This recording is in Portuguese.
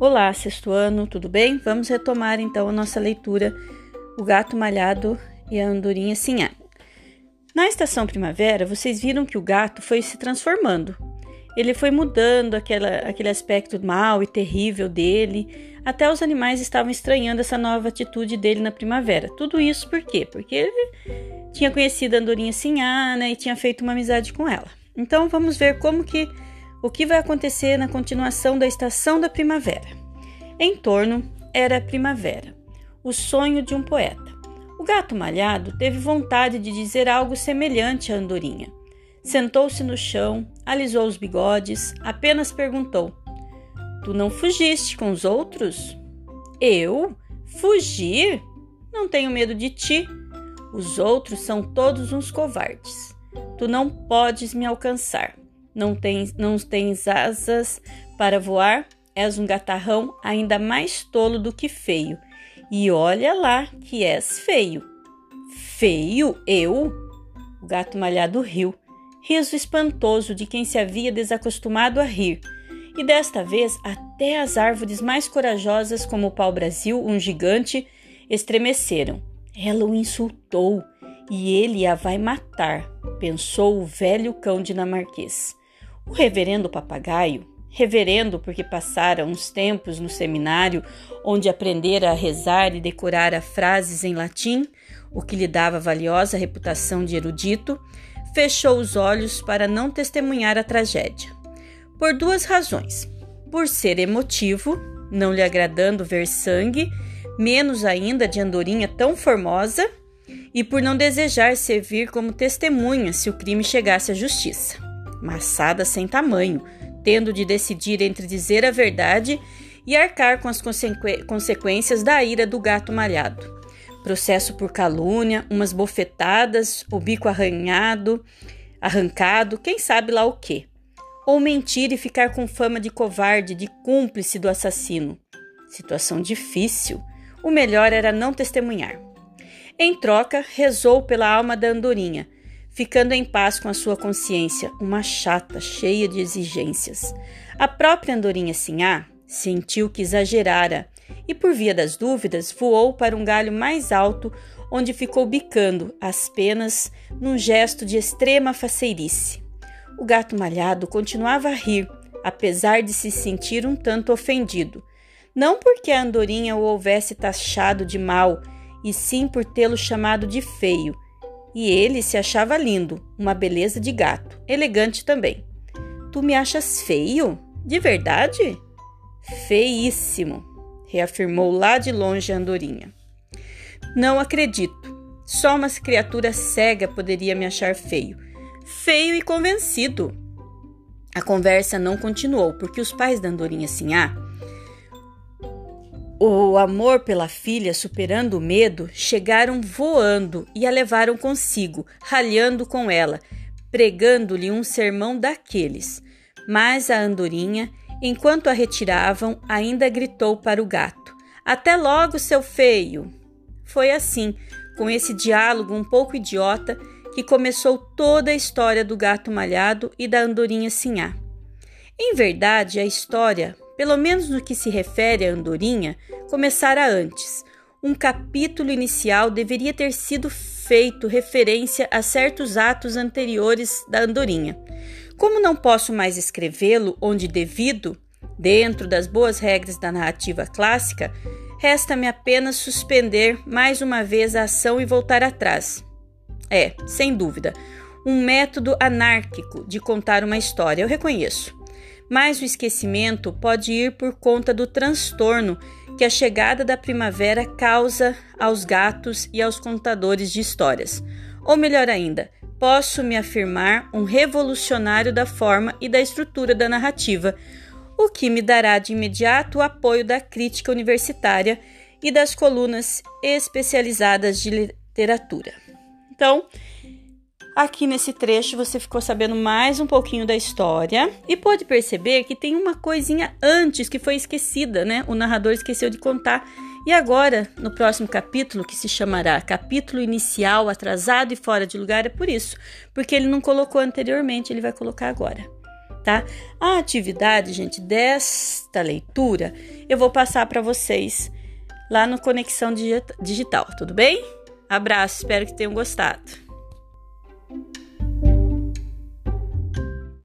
Olá, sexto ano, tudo bem? Vamos retomar então a nossa leitura O Gato Malhado e a Andorinha Sinhá. Na estação primavera, vocês viram que o gato foi se transformando. Ele foi mudando aquela, aquele aspecto mau e terrível dele, até os animais estavam estranhando essa nova atitude dele na primavera. Tudo isso por quê? Porque ele tinha conhecido a Andorinha Sinhá né, e tinha feito uma amizade com ela. Então vamos ver como que o que vai acontecer na continuação da estação da primavera. Em torno era a primavera, o sonho de um poeta. O gato malhado teve vontade de dizer algo semelhante à andorinha. Sentou-se no chão, alisou os bigodes, apenas perguntou: Tu não fugiste com os outros? Eu? Fugir? Não tenho medo de ti. Os outros são todos uns covardes. Tu não podes me alcançar não tens, não tens asas para voar, és um gatarrão ainda mais tolo do que feio. E olha lá que és feio. Feio? Eu? O gato malhado riu, riso espantoso de quem se havia desacostumado a rir. E desta vez até as árvores mais corajosas, como o pau-brasil, um gigante, estremeceram. Ela o insultou e ele a vai matar, pensou o velho cão dinamarquês. O reverendo papagaio, reverendo porque passara uns tempos no seminário onde aprendera a rezar e decorara frases em latim, o que lhe dava valiosa reputação de erudito, fechou os olhos para não testemunhar a tragédia. Por duas razões: por ser emotivo, não lhe agradando ver sangue, menos ainda de andorinha tão formosa, e por não desejar servir como testemunha se o crime chegasse à justiça maçada sem tamanho, tendo de decidir entre dizer a verdade e arcar com as consequ consequências da ira do gato malhado. Processo por calúnia, umas bofetadas, o bico arranhado, arrancado, quem sabe lá o quê. Ou mentir e ficar com fama de covarde, de cúmplice do assassino. Situação difícil. O melhor era não testemunhar. Em troca, rezou pela alma da andorinha, ficando em paz com a sua consciência, uma chata cheia de exigências. A própria andorinha Sinhá sentiu que exagerara e, por via das dúvidas, voou para um galho mais alto, onde ficou bicando as penas num gesto de extrema faceirice. O gato malhado continuava a rir, apesar de se sentir um tanto ofendido. Não porque a andorinha o houvesse taxado de mal, e sim por tê-lo chamado de feio, e ele se achava lindo, uma beleza de gato, elegante também. Tu me achas feio? De verdade? Feíssimo, reafirmou lá de longe a andorinha. Não acredito. Só uma criatura cega poderia me achar feio. Feio e convencido. A conversa não continuou, porque os pais da andorinha Sinhá o amor pela filha, superando o medo, chegaram voando e a levaram consigo, ralhando com ela, pregando-lhe um sermão daqueles. Mas a andorinha, enquanto a retiravam, ainda gritou para o gato: Até logo, seu feio! Foi assim, com esse diálogo um pouco idiota, que começou toda a história do gato malhado e da andorinha sinhá. Em verdade, a história pelo menos no que se refere à andorinha, começara antes. Um capítulo inicial deveria ter sido feito referência a certos atos anteriores da andorinha. Como não posso mais escrevê-lo onde devido, dentro das boas regras da narrativa clássica, resta-me apenas suspender mais uma vez a ação e voltar atrás. É, sem dúvida, um método anárquico de contar uma história, eu reconheço mas o esquecimento pode ir por conta do transtorno que a chegada da primavera causa aos gatos e aos contadores de histórias. Ou melhor ainda, posso me afirmar um revolucionário da forma e da estrutura da narrativa, o que me dará de imediato o apoio da crítica universitária e das colunas especializadas de literatura. Então, Aqui nesse trecho você ficou sabendo mais um pouquinho da história e pode perceber que tem uma coisinha antes que foi esquecida, né? O narrador esqueceu de contar. E agora, no próximo capítulo, que se chamará Capítulo Inicial Atrasado e Fora de Lugar, é por isso, porque ele não colocou anteriormente, ele vai colocar agora. tá? A atividade, gente, desta leitura eu vou passar para vocês lá no Conexão Digital, tudo bem? Abraço, espero que tenham gostado.